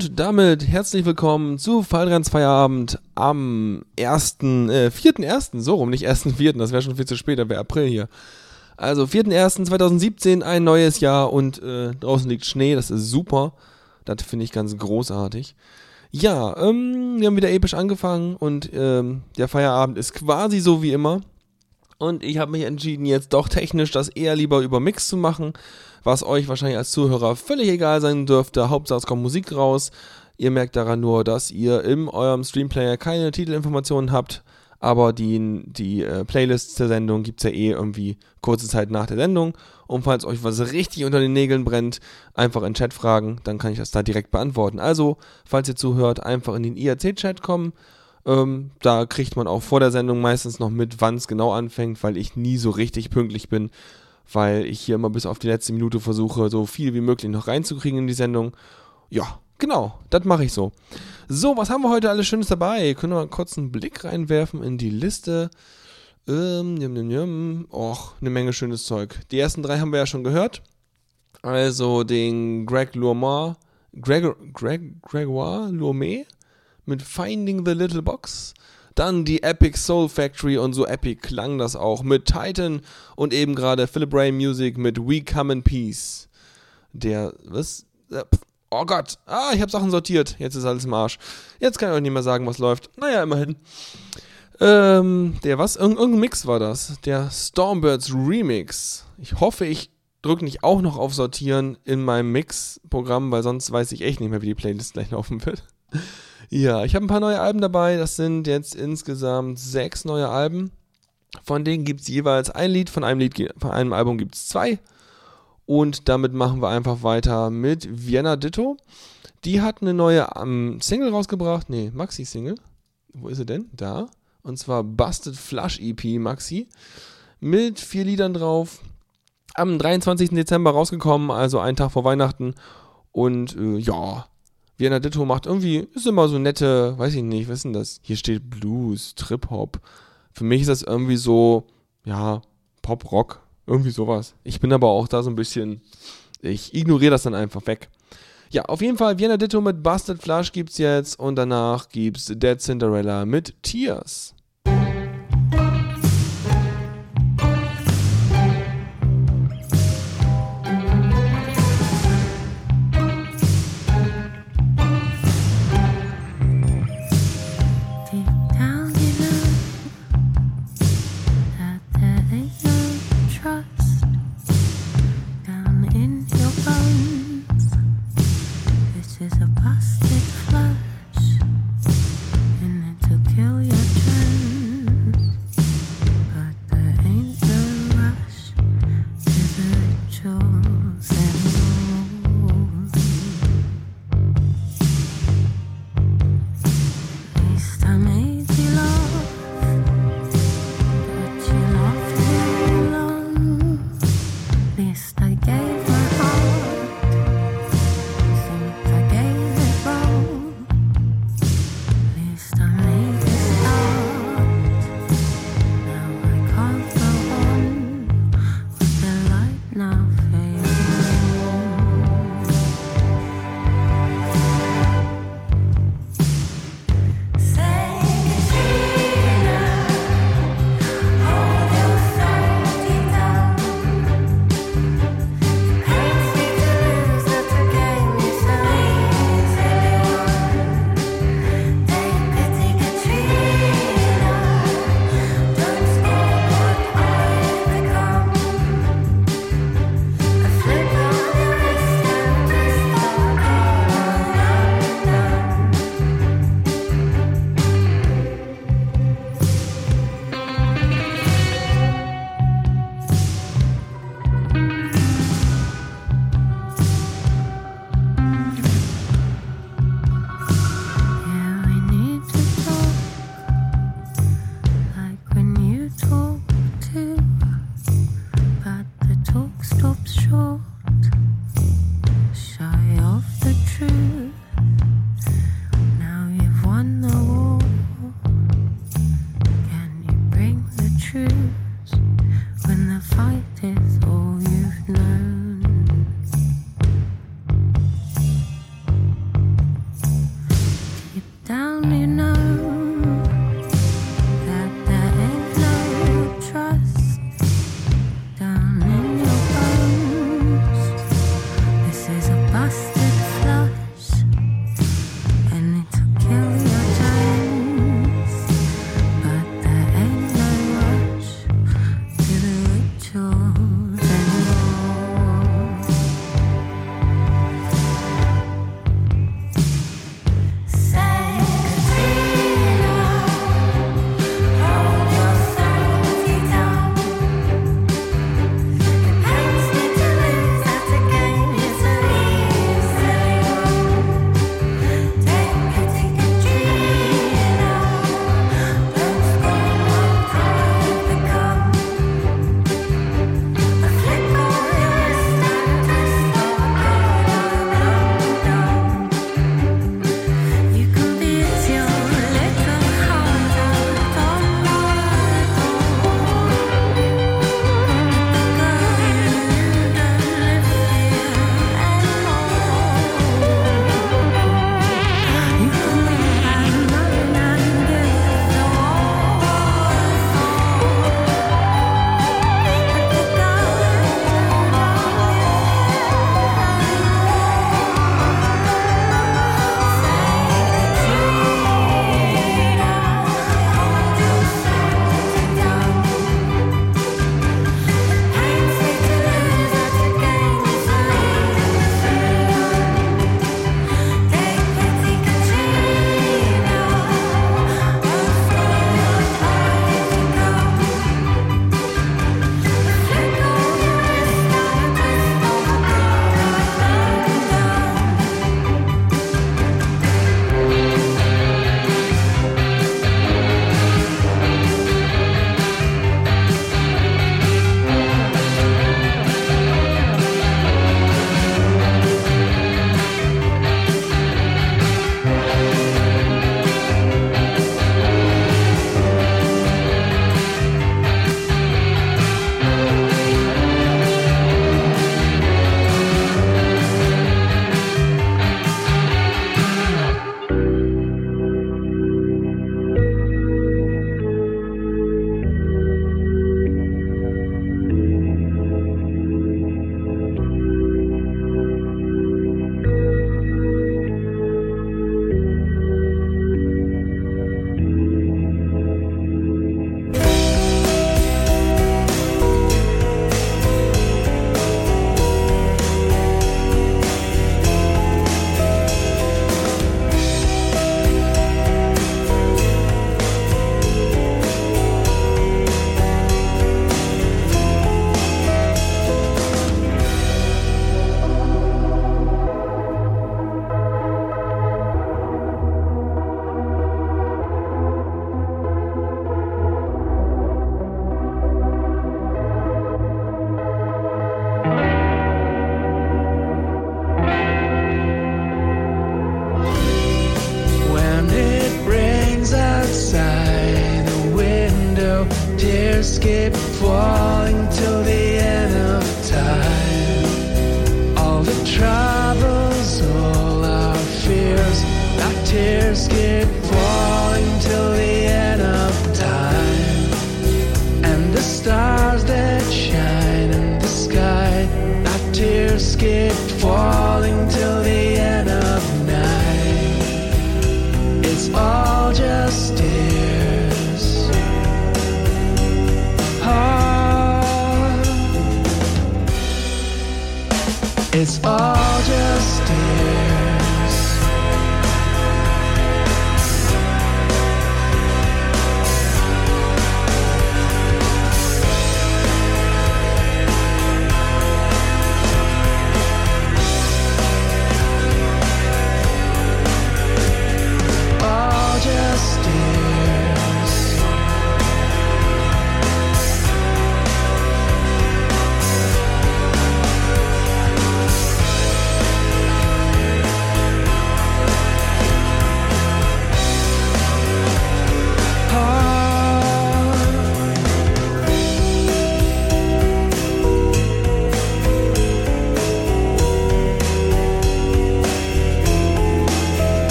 Und damit herzlich willkommen zu Fallrens Feierabend am 1., äh, 4.1., so rum, nicht 1.4., das wäre schon viel zu spät, da wäre April hier. Also 4.1.2017, ein neues Jahr und äh, draußen liegt Schnee, das ist super. Das finde ich ganz großartig. Ja, ähm, wir haben wieder episch angefangen und ähm, der Feierabend ist quasi so wie immer. Und ich habe mich entschieden, jetzt doch technisch das eher lieber über Mix zu machen was euch wahrscheinlich als Zuhörer völlig egal sein dürfte. Hauptsache es kommt Musik raus. Ihr merkt daran nur, dass ihr in eurem Streamplayer keine Titelinformationen habt, aber die, die äh, Playlists der Sendung gibt es ja eh irgendwie kurze Zeit nach der Sendung. Und falls euch was richtig unter den Nägeln brennt, einfach in Chat fragen, dann kann ich das da direkt beantworten. Also, falls ihr zuhört, einfach in den IRC-Chat kommen. Ähm, da kriegt man auch vor der Sendung meistens noch mit, wann es genau anfängt, weil ich nie so richtig pünktlich bin weil ich hier immer bis auf die letzte Minute versuche, so viel wie möglich noch reinzukriegen in die Sendung. Ja, genau, das mache ich so. So, was haben wir heute alles Schönes dabei? Können wir mal kurz einen Blick reinwerfen in die Liste. Ähm, jum, jum, jum. Och, eine Menge schönes Zeug. Die ersten drei haben wir ja schon gehört. Also den Greg Lourmand, Greg, Greg, Gregoire Lourmet mit Finding the Little Box. Dann die Epic Soul Factory und so epic klang das auch mit Titan und eben gerade Philip Ray Music mit We Come in Peace. Der, was? Äh, oh Gott, ah, ich habe Sachen sortiert. Jetzt ist alles im Arsch. Jetzt kann ich euch nicht mehr sagen, was läuft. Naja, immerhin. Ähm, der was? Ir irgendein Mix war das. Der Stormbirds Remix. Ich hoffe, ich drücke nicht auch noch auf Sortieren in meinem Mix-Programm, weil sonst weiß ich echt nicht mehr, wie die Playlist gleich laufen wird. Ja, ich habe ein paar neue Alben dabei. Das sind jetzt insgesamt sechs neue Alben. Von denen gibt es jeweils ein Lied, von einem Lied, von einem Album gibt es zwei. Und damit machen wir einfach weiter mit Vienna Ditto. Die hat eine neue um, Single rausgebracht. Nee, Maxi-Single. Wo ist sie denn? Da. Und zwar Busted Flush EP Maxi. Mit vier Liedern drauf. Am 23. Dezember rausgekommen, also einen Tag vor Weihnachten. Und äh, ja, Vienna Ditto macht irgendwie, ist immer so nette, weiß ich nicht, was ist denn das? Hier steht Blues, Trip-Hop. Für mich ist das irgendwie so, ja, Pop-Rock, irgendwie sowas. Ich bin aber auch da so ein bisschen, ich ignoriere das dann einfach weg. Ja, auf jeden Fall, Vienna Ditto mit Busted Flush gibt's jetzt und danach gibt's Dead Cinderella mit Tears. ます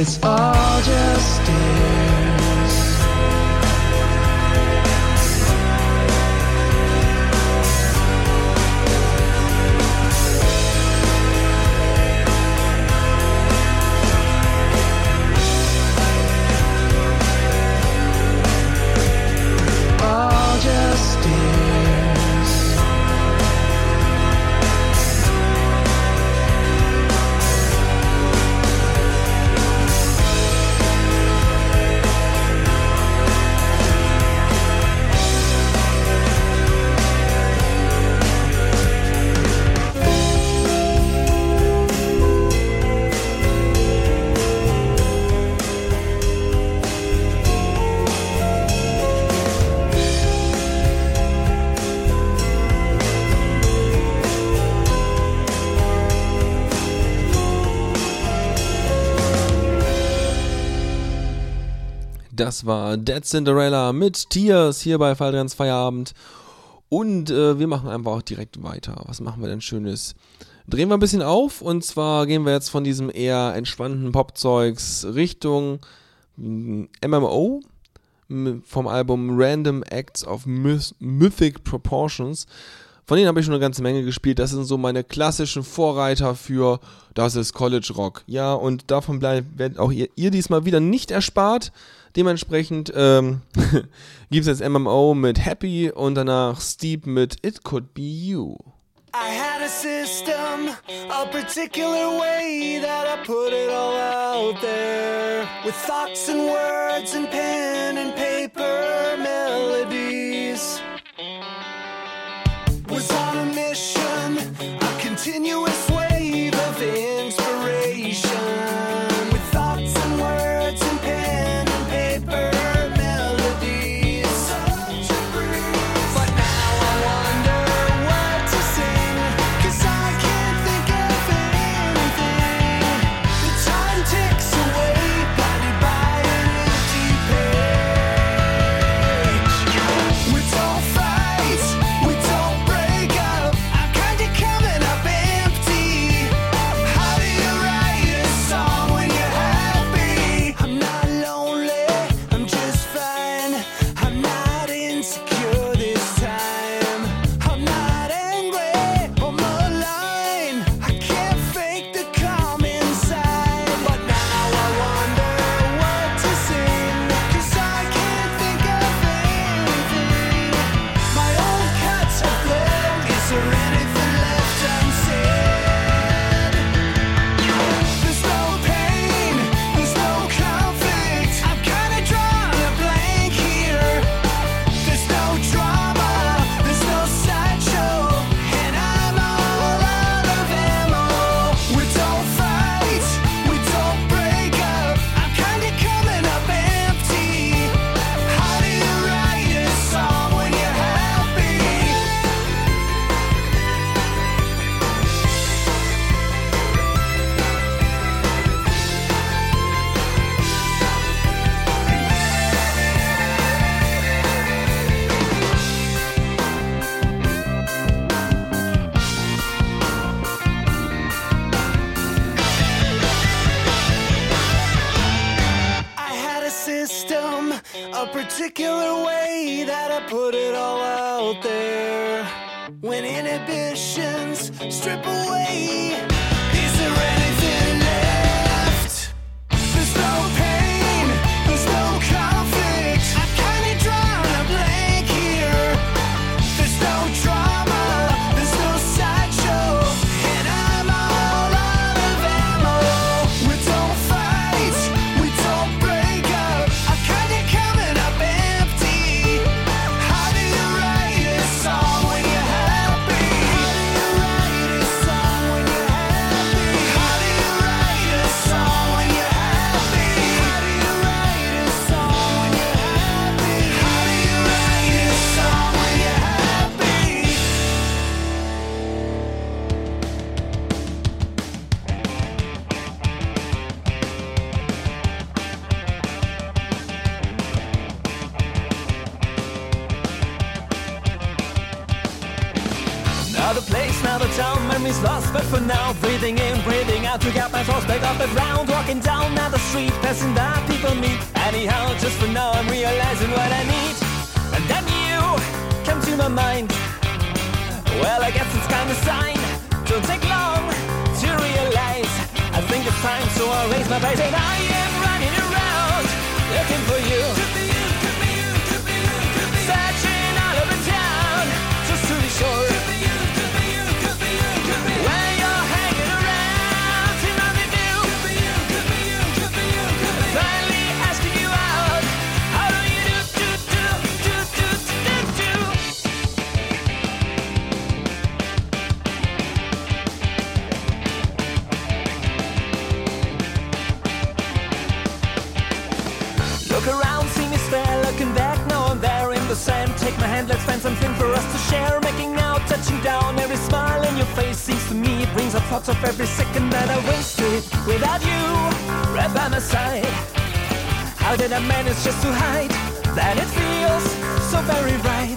It's all just tears. Das war Dead Cinderella mit Tears hier bei Falltrans Feierabend. Und äh, wir machen einfach auch direkt weiter. Was machen wir denn Schönes? Drehen wir ein bisschen auf und zwar gehen wir jetzt von diesem eher entspannten Popzeugs Richtung mm, MMO vom Album Random Acts of Myth Mythic Proportions. Von denen habe ich schon eine ganze Menge gespielt. Das sind so meine klassischen Vorreiter für das ist College Rock. Ja, und davon bleibt werdet auch ihr, ihr diesmal wieder nicht erspart. Dementsprechend ähm, gibt es jetzt MMO mit Happy und danach Steep mit It Could Be You. I had a system, a particular way that I put it all out there. With thoughts and words and pen and paper melodies. Was on a mission, a continuous wave of inspiration. Brings up thoughts of every second that I wasted without you right by my side. How did I manage just to hide that it feels so very right?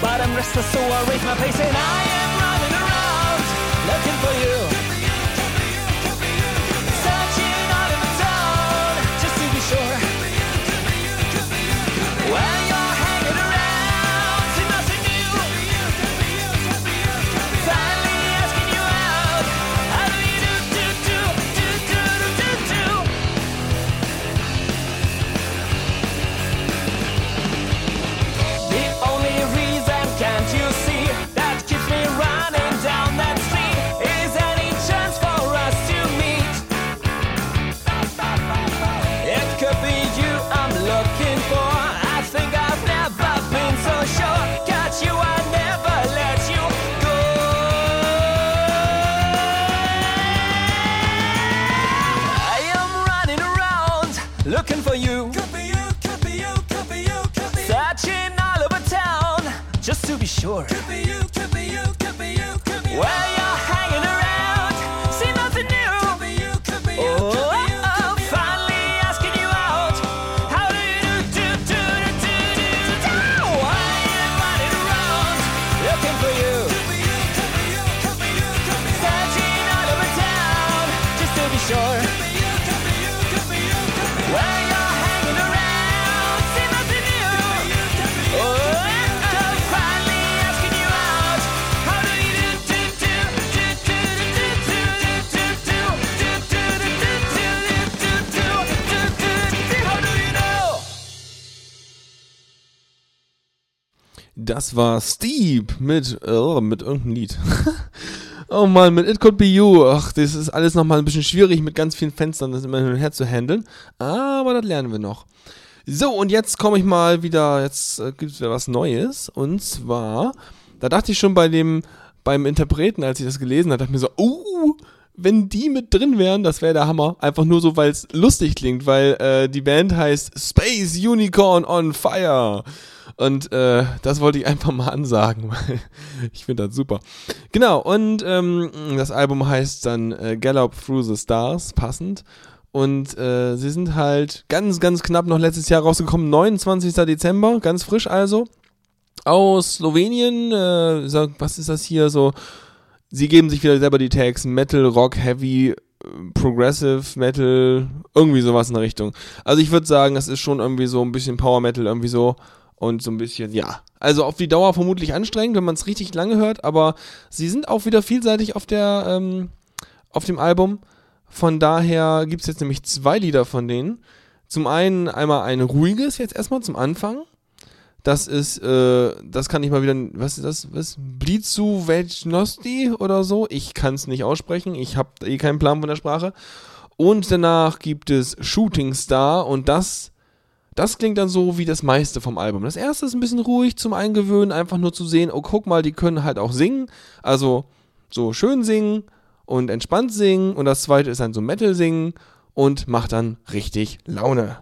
But I'm restless, so I raise my pace and I am running around looking for you. Das war Steve mit, oh, mit irgendeinem Lied. oh Mann, mit It Could Be You. Ach, das ist alles nochmal ein bisschen schwierig mit ganz vielen Fenstern, das immer hin und her zu handeln. Aber das lernen wir noch. So, und jetzt komme ich mal wieder, jetzt äh, gibt es wieder was Neues. Und zwar, da dachte ich schon bei dem, beim Interpreten, als ich das gelesen habe, dachte ich mir so, uh, wenn die mit drin wären, das wäre der Hammer. Einfach nur so, weil es lustig klingt, weil äh, die Band heißt Space Unicorn on Fire. Und äh, das wollte ich einfach mal ansagen, weil ich finde das super. Genau, und ähm, das Album heißt dann äh, Gallop Through the Stars, passend. Und äh, sie sind halt ganz, ganz knapp noch letztes Jahr rausgekommen, 29. Dezember, ganz frisch also. Aus Slowenien, äh, sag, was ist das hier so? Sie geben sich wieder selber die Tags Metal, Rock, Heavy, Progressive Metal, irgendwie sowas in der Richtung. Also ich würde sagen, das ist schon irgendwie so ein bisschen Power Metal, irgendwie so und so ein bisschen, ja. Also auf die Dauer vermutlich anstrengend, wenn man es richtig lange hört, aber sie sind auch wieder vielseitig auf der, ähm, auf dem Album. Von daher gibt es jetzt nämlich zwei Lieder von denen. Zum einen einmal ein ruhiges, jetzt erstmal zum Anfang. Das ist, äh, das kann ich mal wieder, was ist das, was? Blizu Vejnosti oder so? Ich kann es nicht aussprechen, ich habe eh keinen Plan von der Sprache. Und danach gibt es Shooting Star und das, das klingt dann so wie das meiste vom Album. Das erste ist ein bisschen ruhig zum Eingewöhnen, einfach nur zu sehen, oh guck mal, die können halt auch singen. Also so schön singen und entspannt singen. Und das zweite ist dann so Metal singen und macht dann richtig Laune.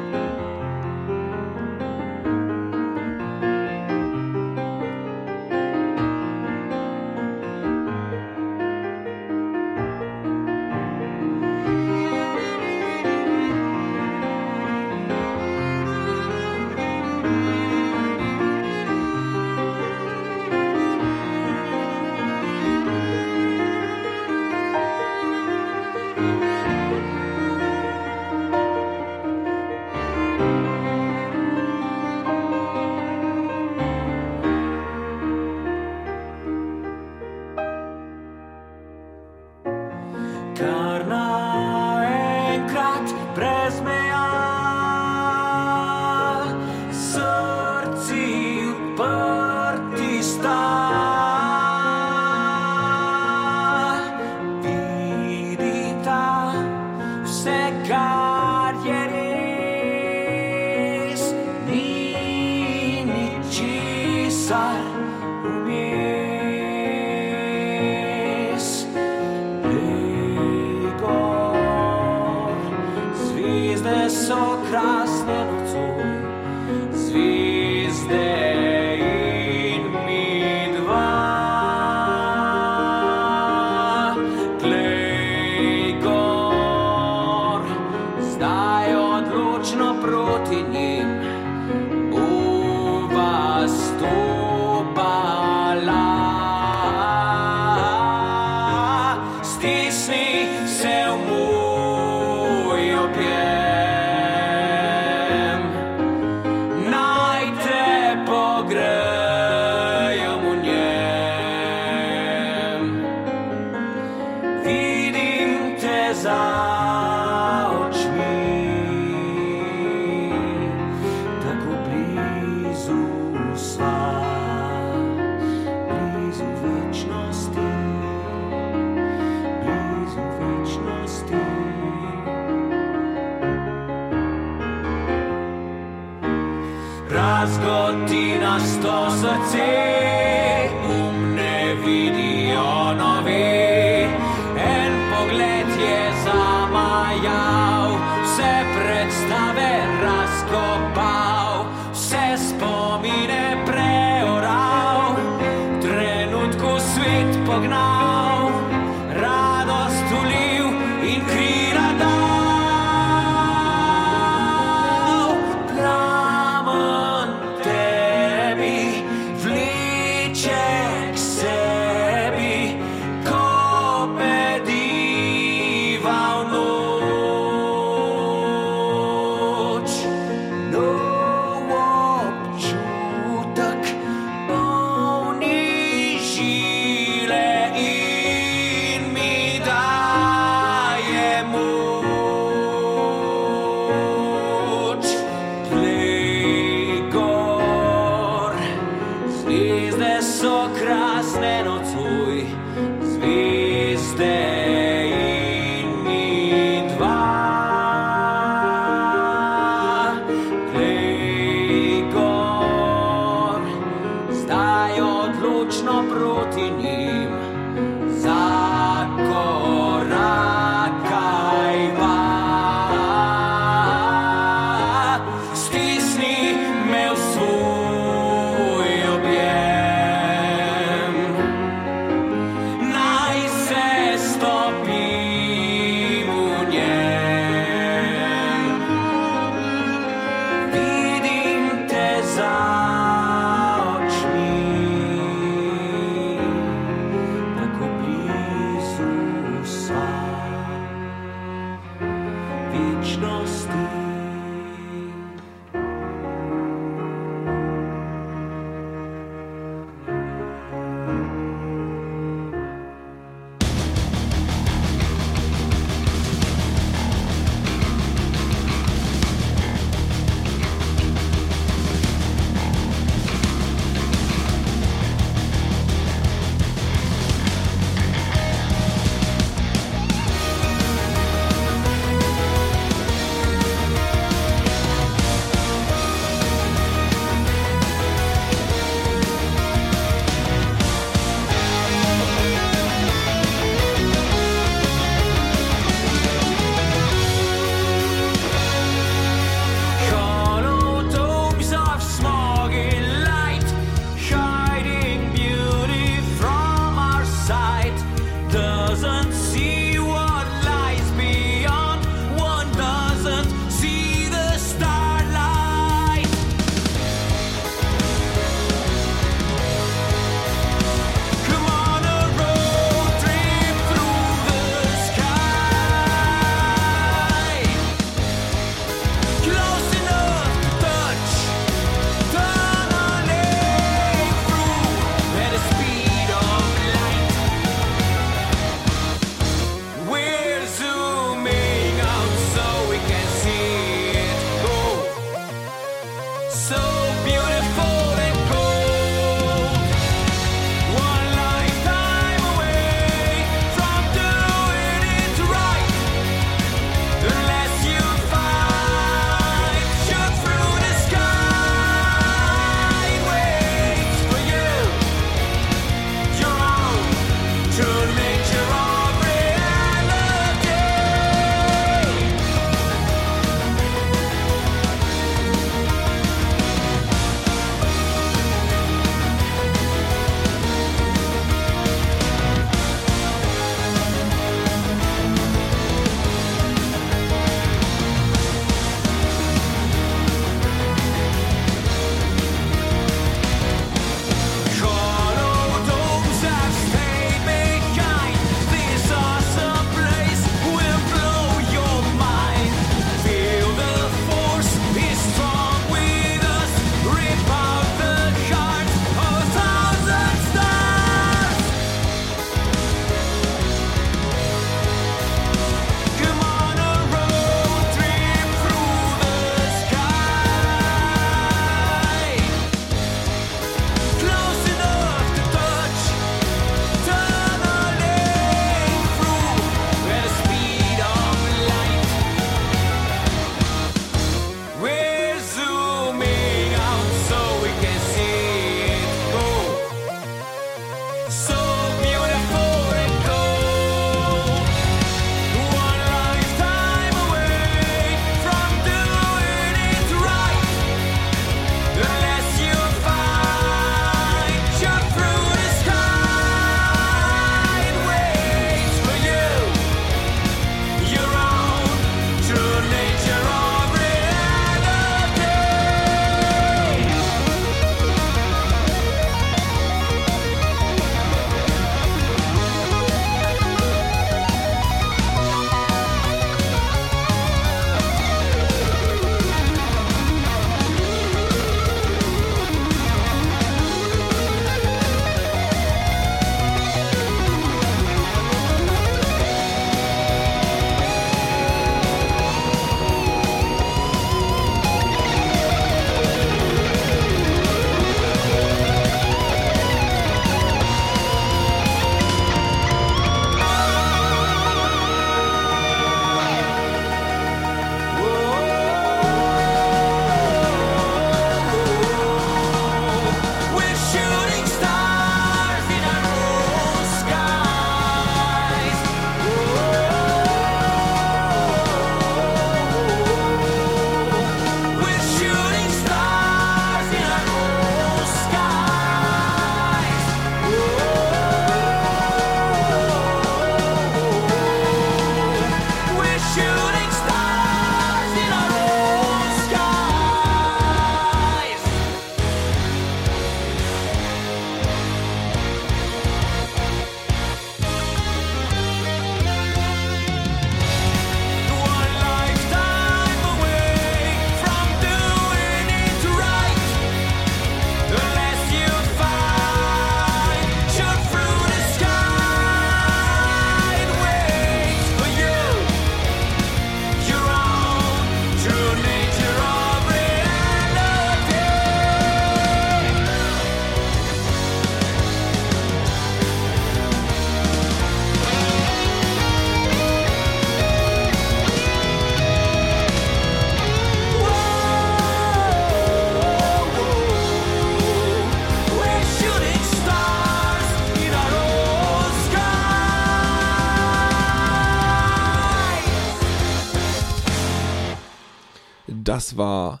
Das war.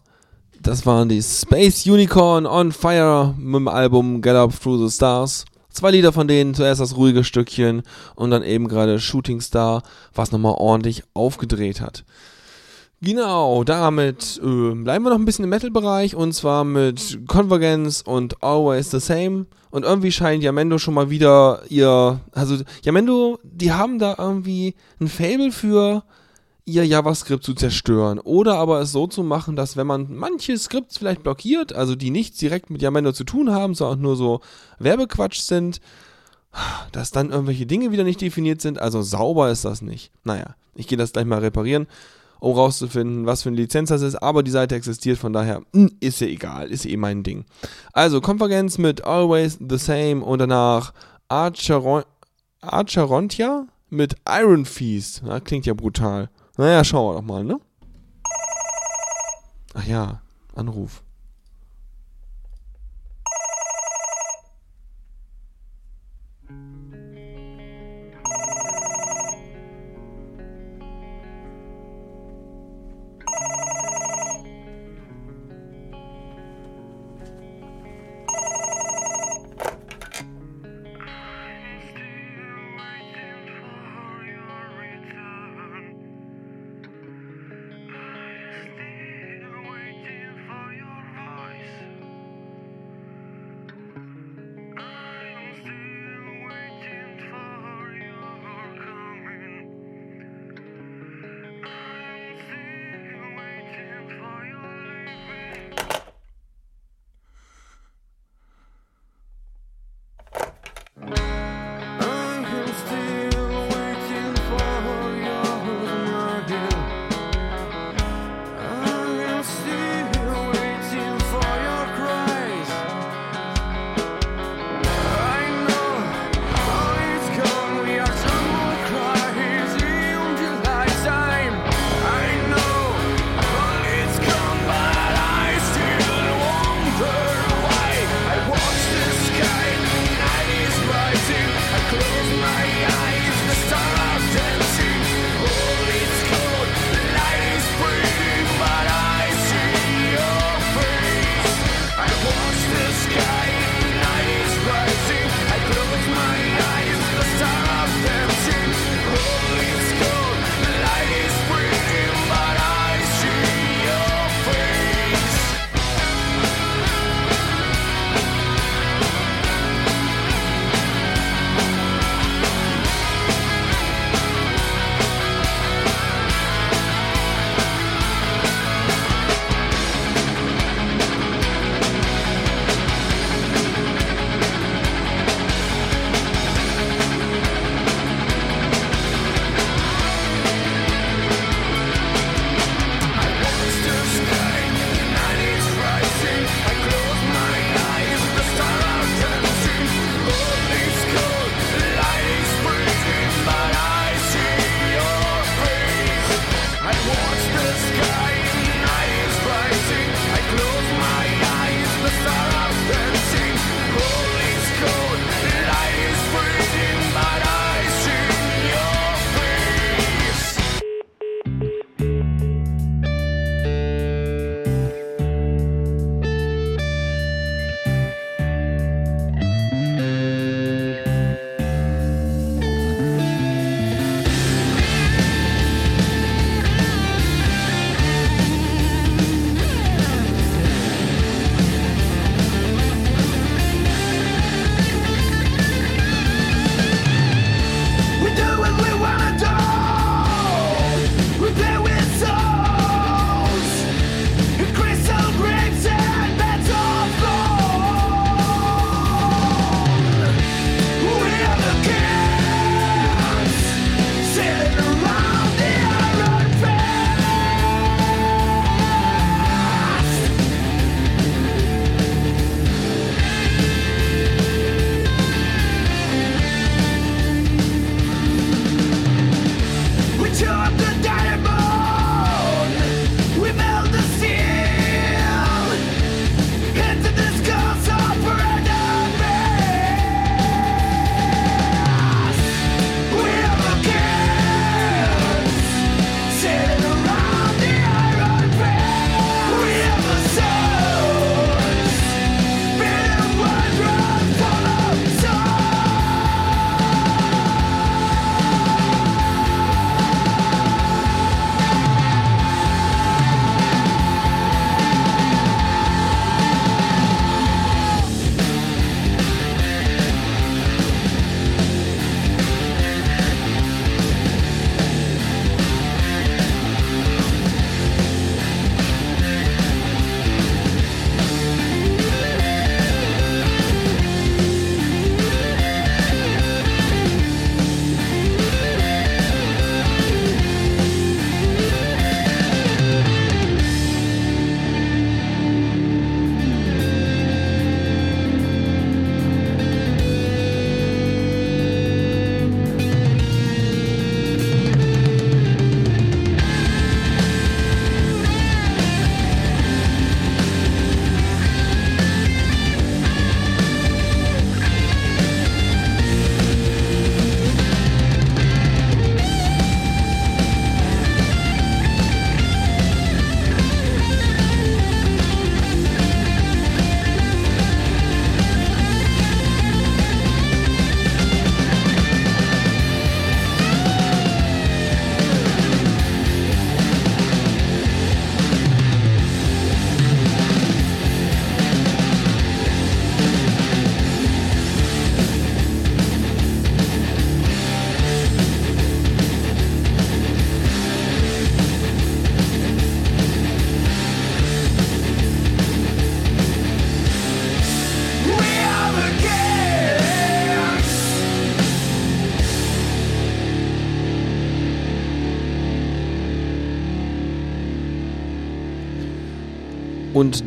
Das waren die Space Unicorn on Fire mit dem Album Get Up Through the Stars. Zwei Lieder von denen, zuerst das ruhige Stückchen und dann eben gerade Shooting Star, was nochmal ordentlich aufgedreht hat. Genau, damit äh, bleiben wir noch ein bisschen im Metal-Bereich und zwar mit Convergence und Always the Same. Und irgendwie scheint Yamendo schon mal wieder ihr, also Yamendo, die haben da irgendwie ein Fable für ihr JavaScript zu zerstören oder aber es so zu machen, dass wenn man manche Skripts vielleicht blockiert, also die nichts direkt mit Yamendo zu tun haben, sondern nur so Werbequatsch sind, dass dann irgendwelche Dinge wieder nicht definiert sind. Also sauber ist das nicht. Naja, ich gehe das gleich mal reparieren, um rauszufinden, was für eine Lizenz das ist. Aber die Seite existiert, von daher mh, ist ja egal, ist eh mein Ding. Also Konvergenz mit Always the Same und danach Archeron Archerontia mit Iron Feast. Na, klingt ja brutal. Naja, schauen wir doch mal, ne? Ach ja, Anruf.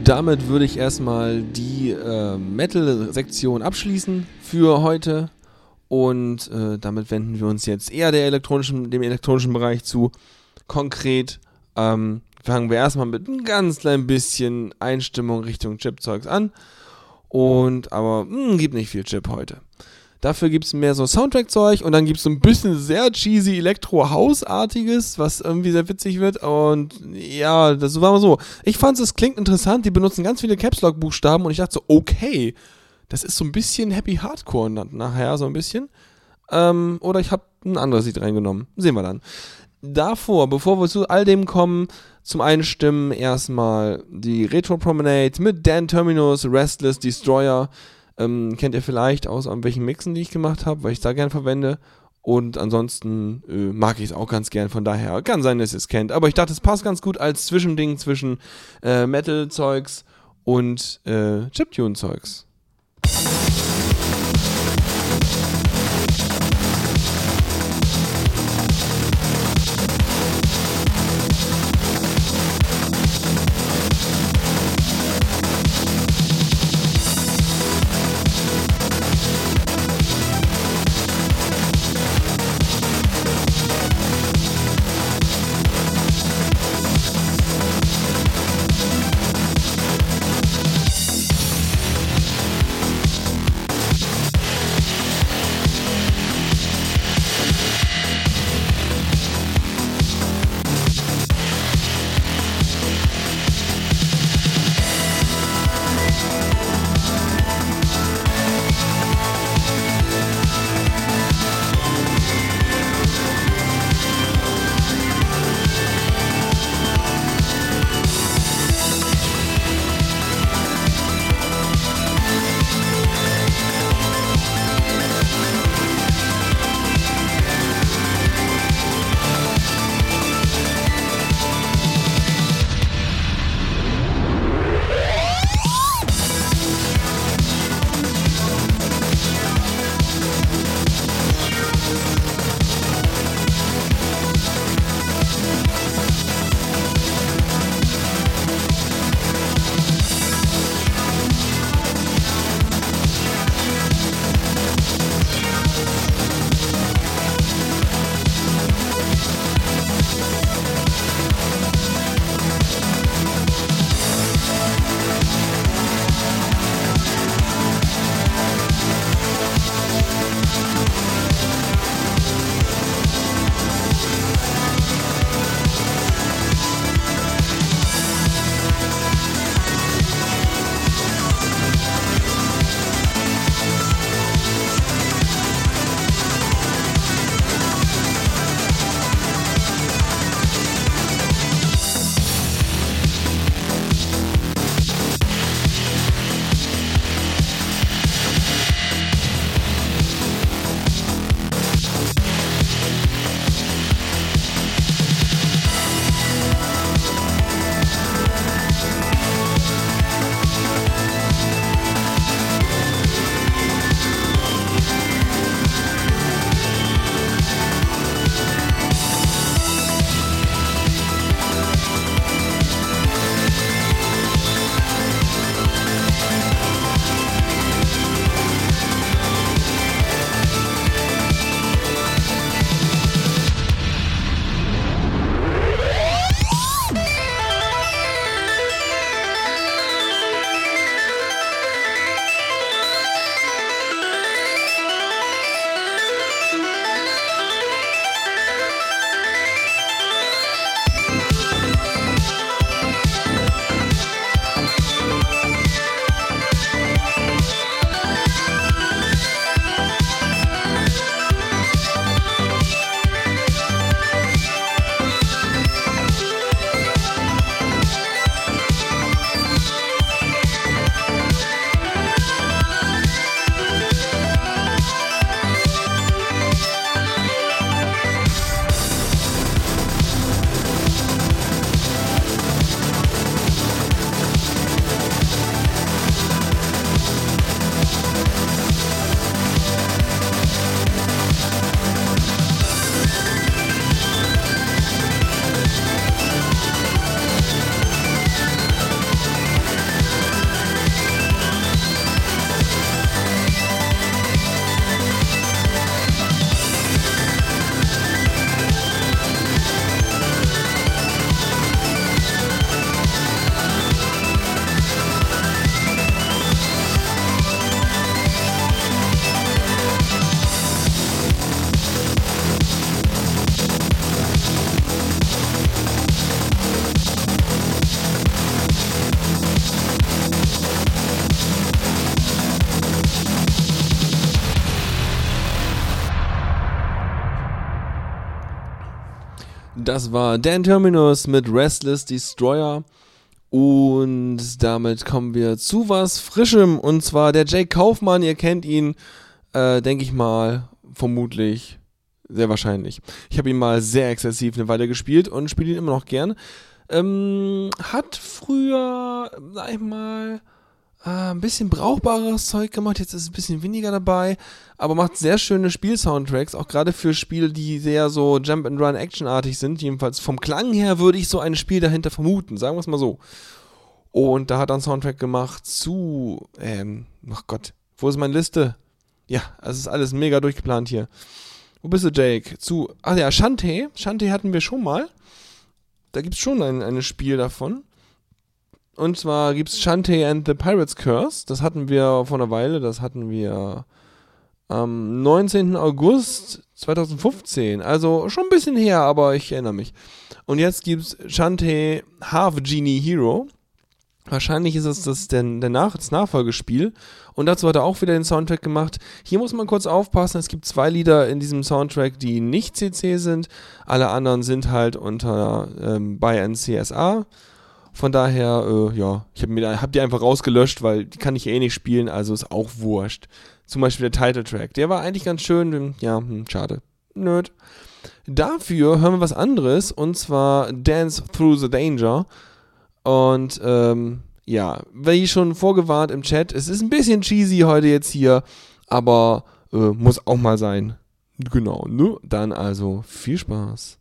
Damit würde ich erstmal die äh, Metal-Sektion abschließen für heute. Und äh, damit wenden wir uns jetzt eher elektronischen, dem elektronischen Bereich zu. Konkret ähm, fangen wir erstmal mit ein ganz klein bisschen Einstimmung Richtung Chip-Zeugs an. Und aber mh, gibt nicht viel Chip heute. Dafür gibt es mehr so Soundtrack-Zeug und dann gibt es so ein bisschen sehr cheesy Elektro-House-artiges, was irgendwie sehr witzig wird. Und ja, das war mal so. Ich fand es klingt interessant, die benutzen ganz viele Caps-Lock-Buchstaben und ich dachte so, okay, das ist so ein bisschen Happy Hardcore na- nachher, so ein bisschen. Ähm, oder ich habe ein anderes Lied reingenommen. Sehen wir dann. Davor, bevor wir zu all dem kommen, zum Einstimmen erstmal die Retro Promenade mit Dan Terminus, Restless Destroyer. Ähm, kennt ihr vielleicht aus irgendwelchen Mixen, die ich gemacht habe, weil ich da gern verwende. Und ansonsten äh, mag ich es auch ganz gern, von daher kann sein, dass ihr es kennt. Aber ich dachte, es passt ganz gut als Zwischending zwischen äh, Metal-Zeugs und äh, Chiptune-Zeugs. Das war Dan Terminus mit Restless Destroyer. Und damit kommen wir zu was Frischem. Und zwar der Jake Kaufmann. Ihr kennt ihn, äh, denke ich mal, vermutlich. Sehr wahrscheinlich. Ich habe ihn mal sehr exzessiv eine Weile gespielt und spiele ihn immer noch gern. Ähm, hat früher, sag ich mal, äh, ein bisschen brauchbares Zeug gemacht. Jetzt ist es ein bisschen weniger dabei, aber macht sehr schöne Spielsoundtracks, auch gerade für Spiele, die sehr so Jump and Run Actionartig sind. Jedenfalls vom Klang her würde ich so ein Spiel dahinter vermuten, sagen wir es mal so. Und da hat er einen Soundtrack gemacht zu, ähm, ach Gott, wo ist meine Liste? Ja, es ist alles mega durchgeplant hier. Wo bist du, Jake? Zu, ach ja, Shantae. Shantae hatten wir schon mal. Da gibt es schon ein, ein Spiel davon. Und zwar gibt es Shantae and the Pirate's Curse. Das hatten wir vor einer Weile. Das hatten wir am 19. August 2015. Also schon ein bisschen her, aber ich erinnere mich. Und jetzt gibt es Shantae Half Genie Hero. Wahrscheinlich ist es das, der, der Nach das Nachfolgespiel. Und dazu hat er auch wieder den Soundtrack gemacht. Hier muss man kurz aufpassen, es gibt zwei Lieder in diesem Soundtrack, die nicht CC sind. Alle anderen sind halt unter ähm, bei NCSA. Von daher, äh, ja, ich habe hab die einfach rausgelöscht, weil die kann ich eh nicht spielen, also ist auch wurscht. Zum Beispiel der Titeltrack. Der war eigentlich ganz schön, ja, hm, schade. Nerd. Dafür hören wir was anderes, und zwar Dance Through the Danger. Und ähm, ja, wie schon vorgewarnt im Chat, es ist ein bisschen cheesy heute jetzt hier, aber äh, muss auch mal sein. Genau, ne? Dann also viel Spaß.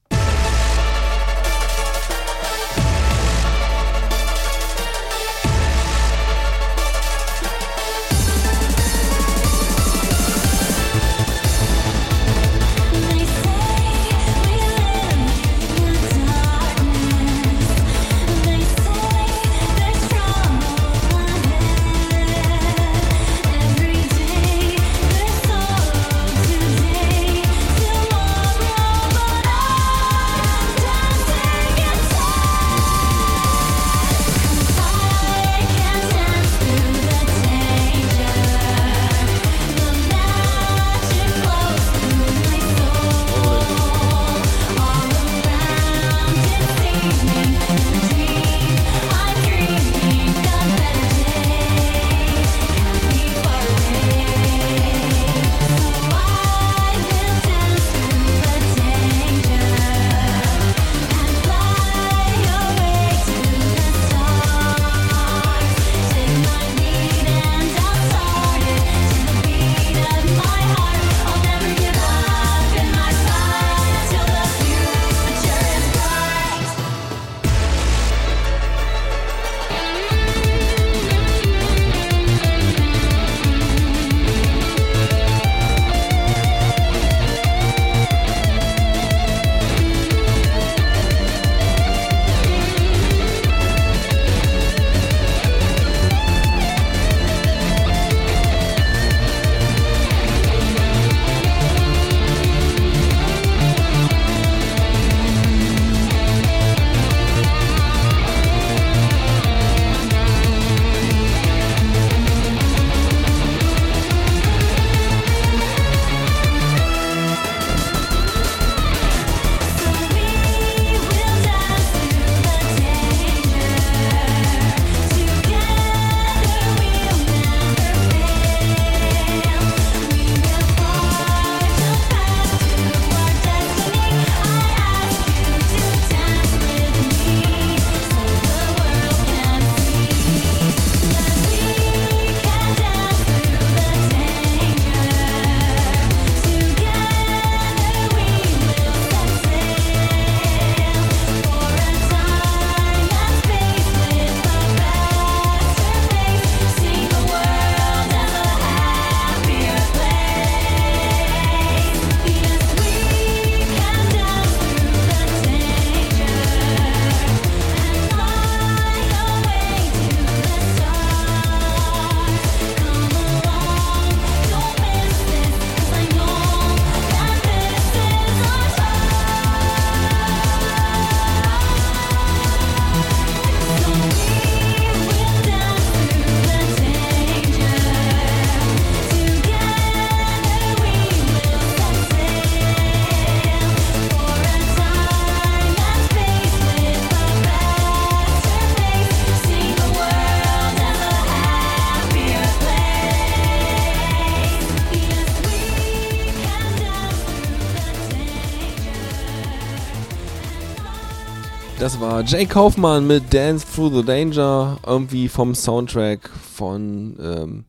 Jay Kaufmann mit Dance Through the Danger, irgendwie vom Soundtrack von ähm,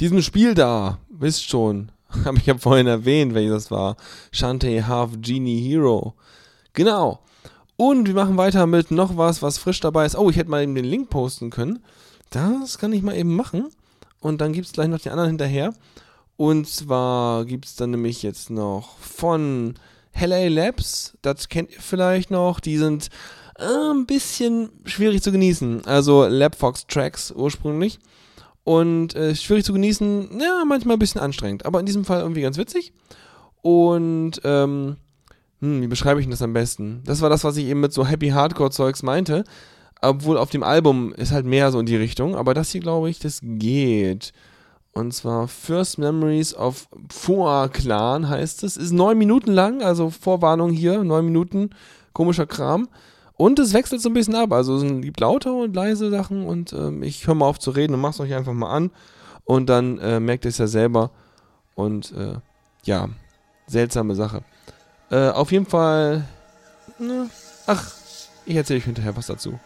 diesem Spiel da. Wisst schon, habe ich ja vorhin erwähnt, welches das war. Shantae Half Genie Hero. Genau. Und wir machen weiter mit noch was, was frisch dabei ist. Oh, ich hätte mal eben den Link posten können. Das kann ich mal eben machen. Und dann gibt es gleich noch die anderen hinterher. Und zwar gibt es dann nämlich jetzt noch von LA Labs, das kennt ihr vielleicht noch, die sind ein bisschen schwierig zu genießen. Also Labfox Tracks ursprünglich. Und äh, schwierig zu genießen, ja, manchmal ein bisschen anstrengend. Aber in diesem Fall irgendwie ganz witzig. Und, ähm, hm, wie beschreibe ich denn das am besten? Das war das, was ich eben mit so Happy Hardcore-Zeugs meinte. Obwohl auf dem Album ist halt mehr so in die Richtung. Aber das hier, glaube ich, das geht. Und zwar First Memories of Foa Clan heißt es. Ist neun Minuten lang, also Vorwarnung hier, neun Minuten, komischer Kram. Und es wechselt so ein bisschen ab. Also es gibt laute und leise Sachen und ähm, ich höre mal auf zu reden und mach's euch einfach mal an. Und dann äh, merkt ihr es ja selber. Und äh, ja, seltsame Sache. Äh, auf jeden Fall. Ne, ach, ich erzähle euch hinterher was dazu.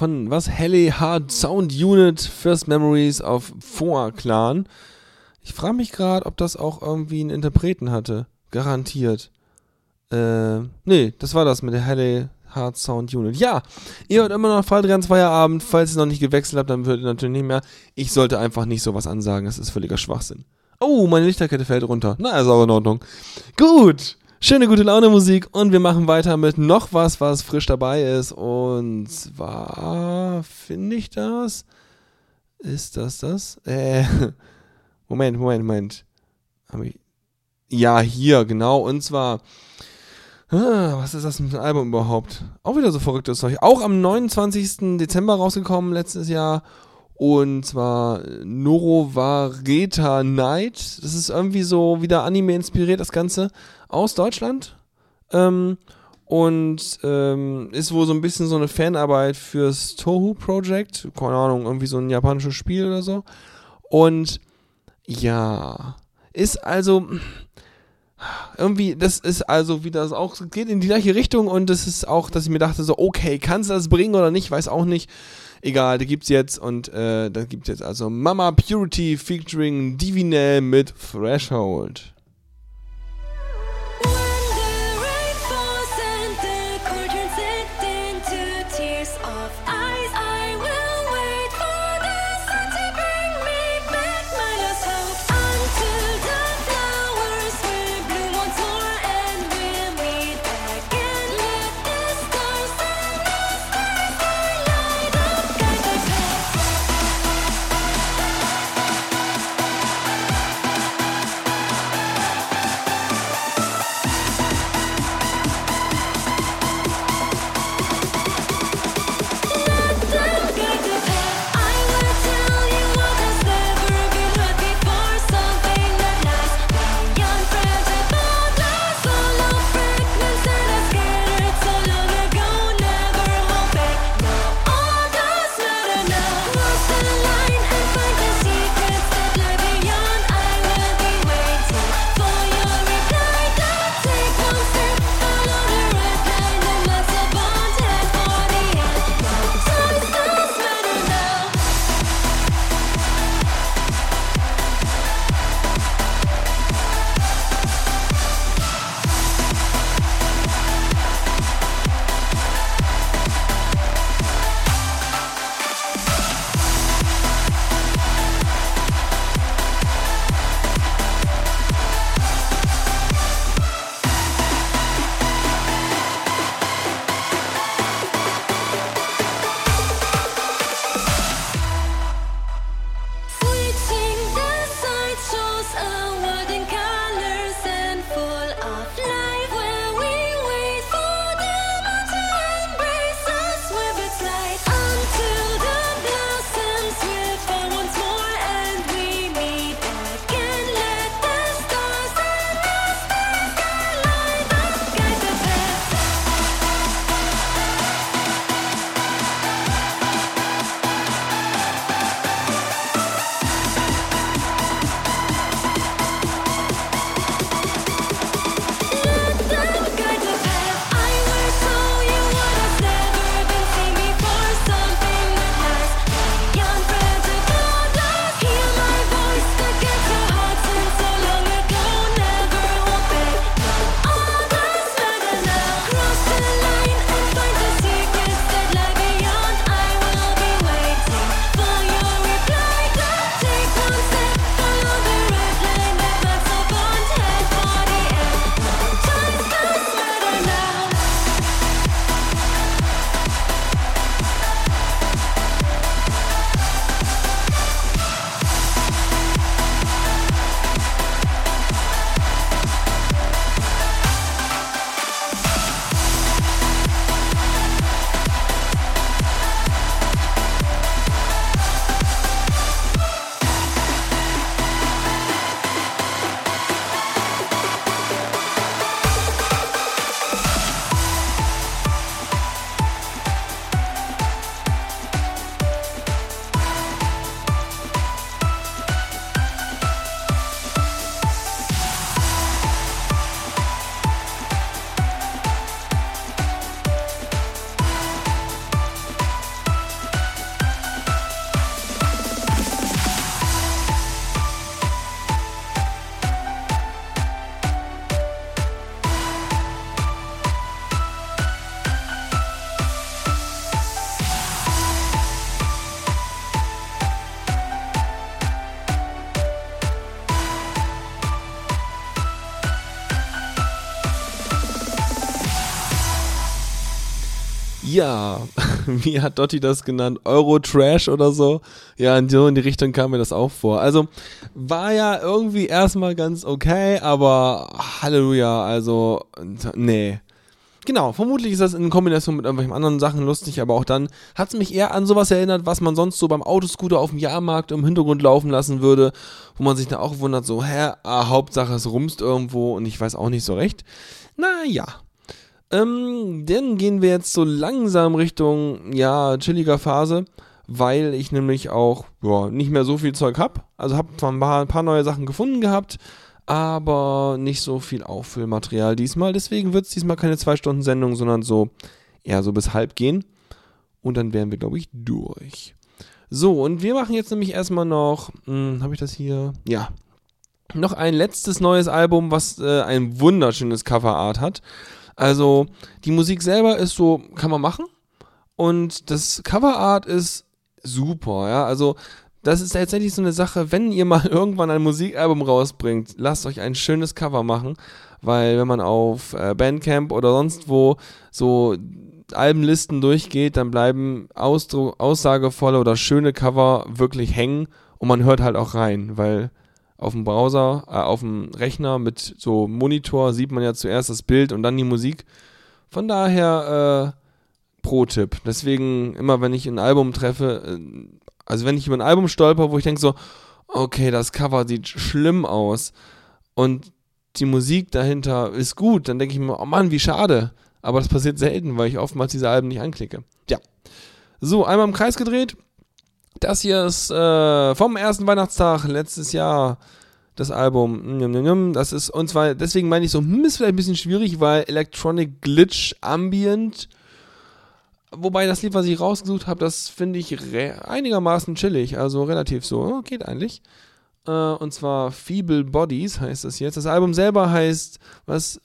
Von was? Helle Hard Sound Unit First Memories auf Foa Clan. Ich frage mich gerade, ob das auch irgendwie einen Interpreten hatte. Garantiert. Äh, nee, das war das mit der Helle Hard Sound Unit. Ja, ihr hört immer noch Faldrians Feierabend. Falls ihr noch nicht gewechselt habt, dann hört ihr natürlich nicht mehr. Ich sollte einfach nicht sowas ansagen. Das ist völliger Schwachsinn. Oh, meine Lichterkette fällt runter. Na, ist auch in Ordnung. Gut. Schöne gute Laune Musik und wir machen weiter mit noch was, was frisch dabei ist. Und zwar finde ich das. Ist das das? Äh, Moment, Moment, Moment. Hab ich, ja, hier, genau. Und zwar. Ah, Was ist das mit dem Album überhaupt? Auch wieder so verrücktes Zeug. Auch am 29. Dezember rausgekommen, letztes Jahr. Und zwar Norovareta Night. Das ist irgendwie so wieder Anime inspiriert, das Ganze. Aus Deutschland. Ähm, und ähm, ist wohl so ein bisschen so eine Fanarbeit fürs Tohu Project. Keine Ahnung, irgendwie so ein japanisches Spiel oder so. Und ja, ist also irgendwie, das ist also wieder so auch, geht in die gleiche Richtung und das ist auch, dass ich mir dachte so, okay, kannst du das bringen oder nicht, weiß auch nicht. Egal, da gibt's jetzt und äh, da gibt's jetzt also Mama Purity featuring Divinel mit Threshold. Ja, wie hat Dotti das genannt? Euro-Trash oder so? Ja, so in die Richtung kam mir das auch vor. Also war ja irgendwie erstmal ganz okay, aber Halleluja, also nee. Genau, vermutlich ist das in Kombination mit irgendwelchen anderen Sachen lustig, aber auch dann hat es mich eher an sowas erinnert, was man sonst so beim Autoscooter auf dem Jahrmarkt im Hintergrund laufen lassen würde, wo man sich dann auch wundert, so, hä, ah, Hauptsache es rumst irgendwo und ich weiß auch nicht so recht. Naja. Ähm, dann gehen wir jetzt so langsam Richtung, ja, chilliger Phase, weil ich nämlich auch, ja, nicht mehr so viel Zeug hab. Also hab zwar ein paar, ein paar neue Sachen gefunden gehabt, aber nicht so viel Auffüllmaterial diesmal. Deswegen wird es diesmal keine 2-Stunden-Sendung, sondern so eher so bis halb gehen. Und dann wären wir, glaube ich, durch. So, und wir machen jetzt nämlich erstmal noch, hm, habe ich das hier? Ja. Noch ein letztes neues Album, was äh, ein wunderschönes Coverart hat. Also, die Musik selber ist so, kann man machen. Und das Coverart ist super, ja. Also, das ist tatsächlich so eine Sache, wenn ihr mal irgendwann ein Musikalbum rausbringt, lasst euch ein schönes Cover machen, weil wenn man auf äh, Bandcamp oder sonst wo so Albenlisten durchgeht, dann bleiben Ausdru aussagevolle oder schöne Cover wirklich hängen und man hört halt auch rein, weil auf dem Browser, äh, auf dem Rechner mit so Monitor sieht man ja zuerst das Bild und dann die Musik. Von daher äh, Pro-Tipp. Deswegen immer, wenn ich ein Album treffe, äh, also wenn ich über ein Album stolper, wo ich denke so, okay, das Cover sieht schlimm aus und die Musik dahinter ist gut, dann denke ich mir, oh Mann, wie schade. Aber das passiert selten, weil ich oftmals diese Alben nicht anklicke. Ja. So, einmal im Kreis gedreht. Das hier ist äh, vom ersten Weihnachtstag letztes Jahr das Album. Das ist, und zwar, deswegen meine ich so, hm, ist vielleicht ein bisschen schwierig, weil Electronic Glitch Ambient Wobei das Lied, was ich rausgesucht habe, das finde ich einigermaßen chillig, also relativ so, geht eigentlich. Äh, und zwar Feeble Bodies heißt das jetzt. Das Album selber heißt, was?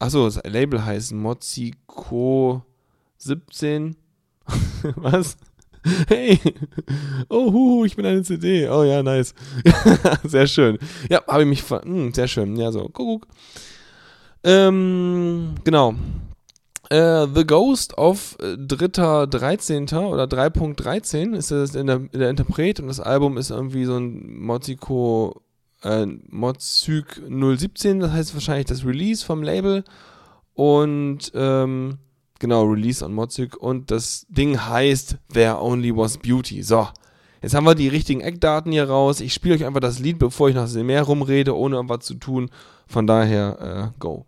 Achso, das Label heißt Moziko 17. was? Hey! Oh, huhu, ich bin eine CD. Oh ja, nice. sehr schön. Ja, habe ich mich ver... Hm, sehr schön. Ja, so, guck. Ähm, genau. Äh, The Ghost of äh, dritter 13. oder 3.13 ist das in der, in der Interpret und das Album ist irgendwie so ein Moziko äh, Mozzyk 017, das heißt wahrscheinlich das Release vom Label und ähm, genau, Release on Mozzyk und das Ding heißt There Only Was Beauty. So, jetzt haben wir die richtigen Eckdaten hier raus. Ich spiele euch einfach das Lied, bevor ich noch mehr rumrede, ohne irgendwas zu tun. Von daher, äh, go.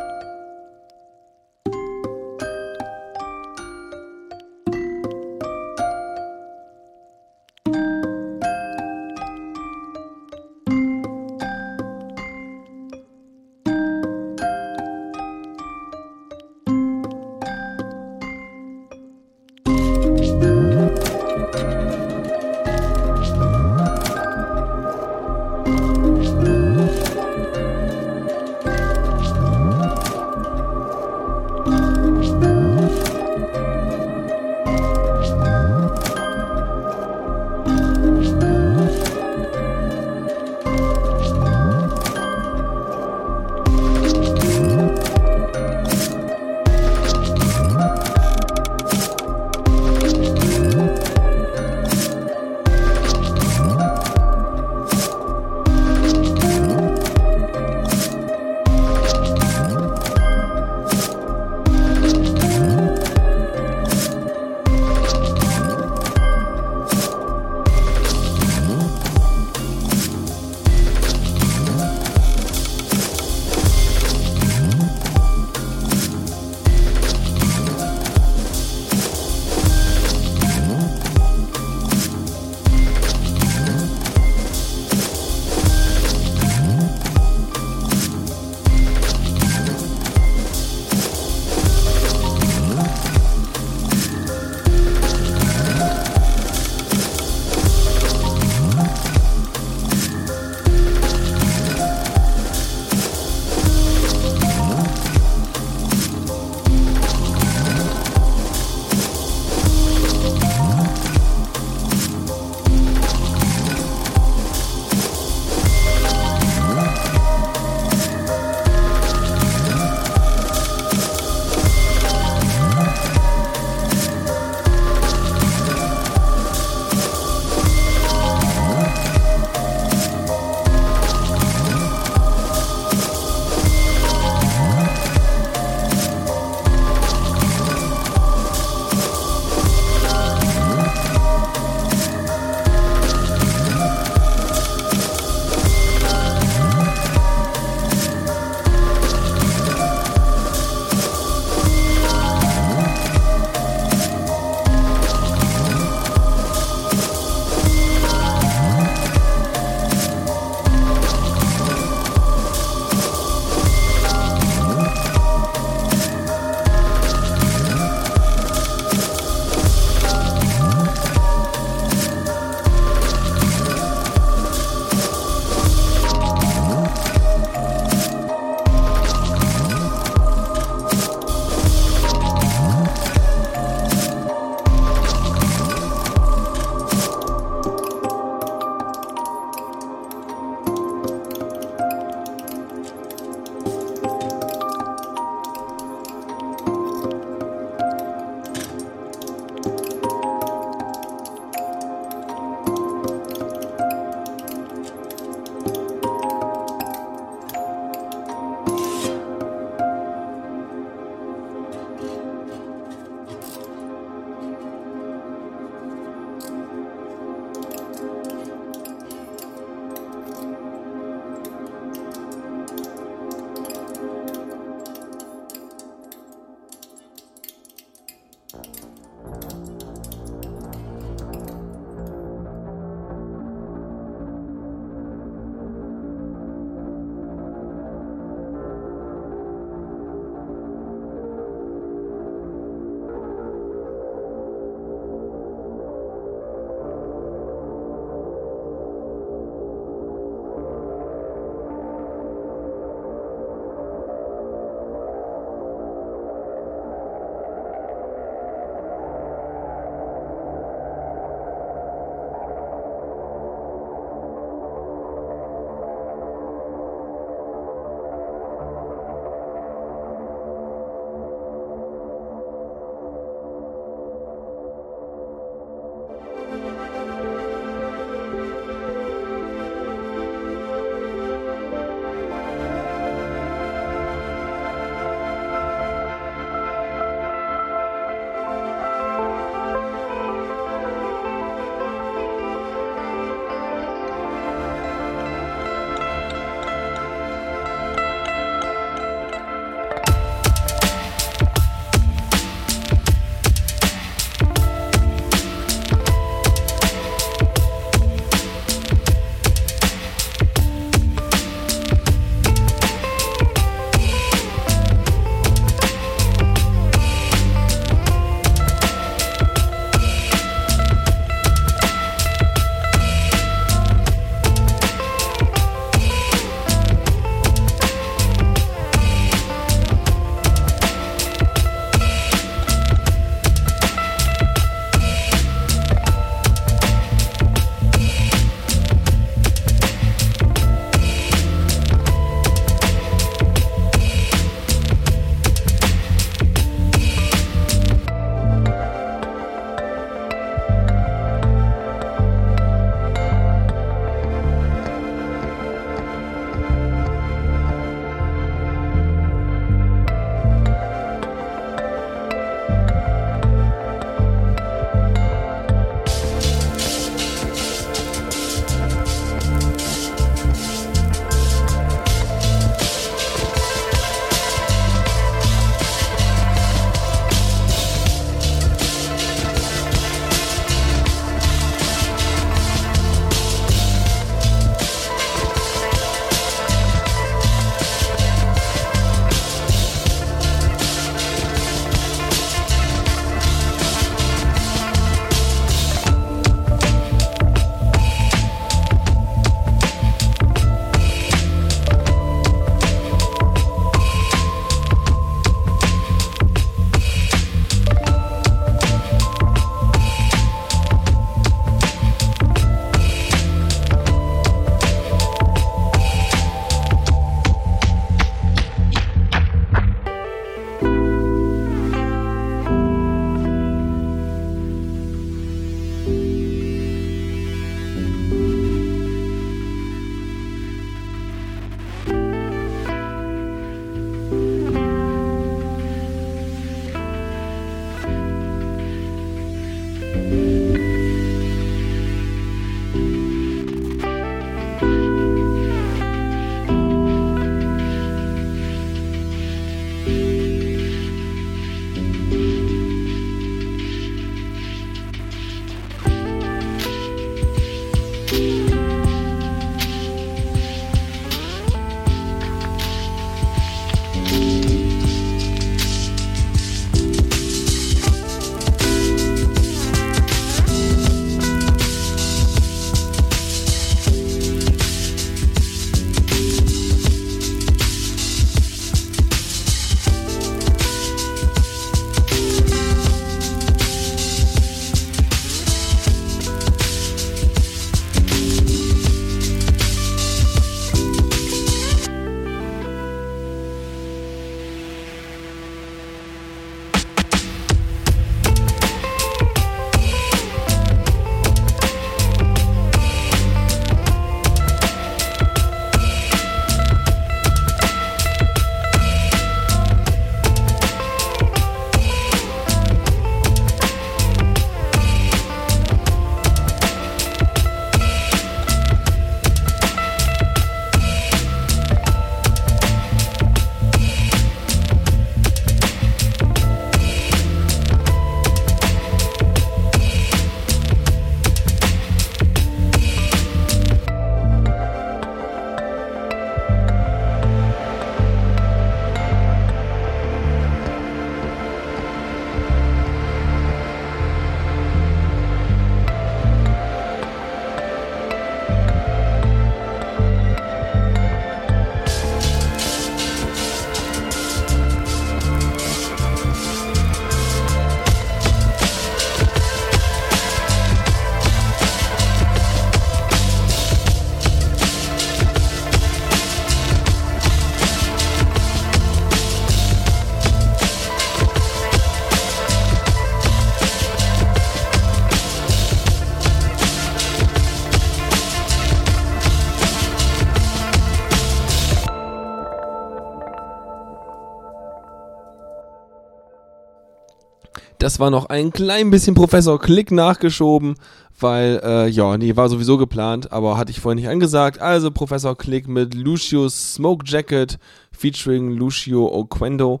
War noch ein klein bisschen Professor Klick nachgeschoben, weil, äh, ja, nee, war sowieso geplant, aber hatte ich vorhin nicht angesagt. Also Professor Klick mit Lucio's Smoke Jacket featuring Lucio Oquendo.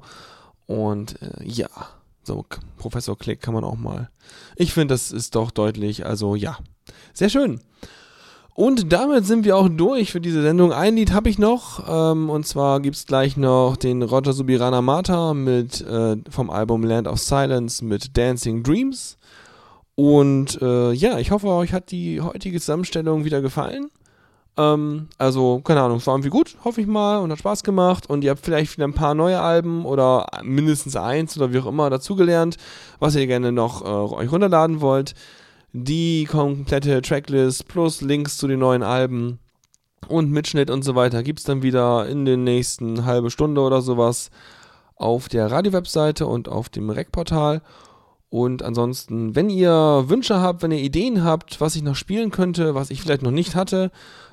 Und äh, ja, so Professor Klick kann man auch mal. Ich finde, das ist doch deutlich, also ja, sehr schön. Und damit sind wir auch durch für diese Sendung. Ein Lied habe ich noch. Ähm, und zwar gibt es gleich noch den Roger Subirana Mata mit, äh, vom Album Land of Silence mit Dancing Dreams. Und äh, ja, ich hoffe, euch hat die heutige Zusammenstellung wieder gefallen. Ähm, also, keine Ahnung, es war irgendwie gut, hoffe ich mal, und hat Spaß gemacht. Und ihr habt vielleicht wieder ein paar neue Alben oder mindestens eins oder wie auch immer dazugelernt, was ihr gerne noch äh, euch runterladen wollt. Die komplette Tracklist plus Links zu den neuen Alben und Mitschnitt und so weiter gibt's dann wieder in den nächsten halbe Stunde oder sowas auf der Radio-Webseite und auf dem Rec-Portal. Und ansonsten, wenn ihr Wünsche habt, wenn ihr Ideen habt, was ich noch spielen könnte, was ich vielleicht noch nicht hatte,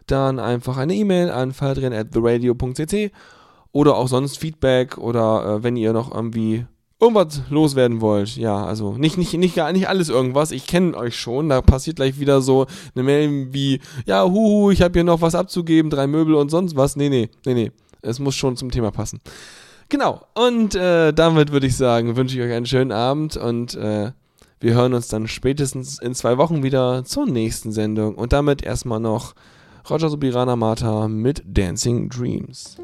dann einfach eine E-Mail an faldrian at oder auch sonst Feedback oder äh, wenn ihr noch irgendwie irgendwas loswerden wollt. Ja, also nicht, nicht, nicht, gar nicht alles irgendwas. Ich kenne euch schon. Da passiert gleich wieder so eine Mail wie, ja, huhu, ich habe hier noch was abzugeben, drei Möbel und sonst was. Nee, nee, nee, nee. Es muss schon zum Thema passen. Genau. Und äh, damit würde ich sagen, wünsche ich euch einen schönen Abend und äh, wir hören uns dann spätestens in zwei Wochen wieder zur nächsten Sendung. Und damit erstmal noch Roger Subirana Mata mit Dancing Dreams.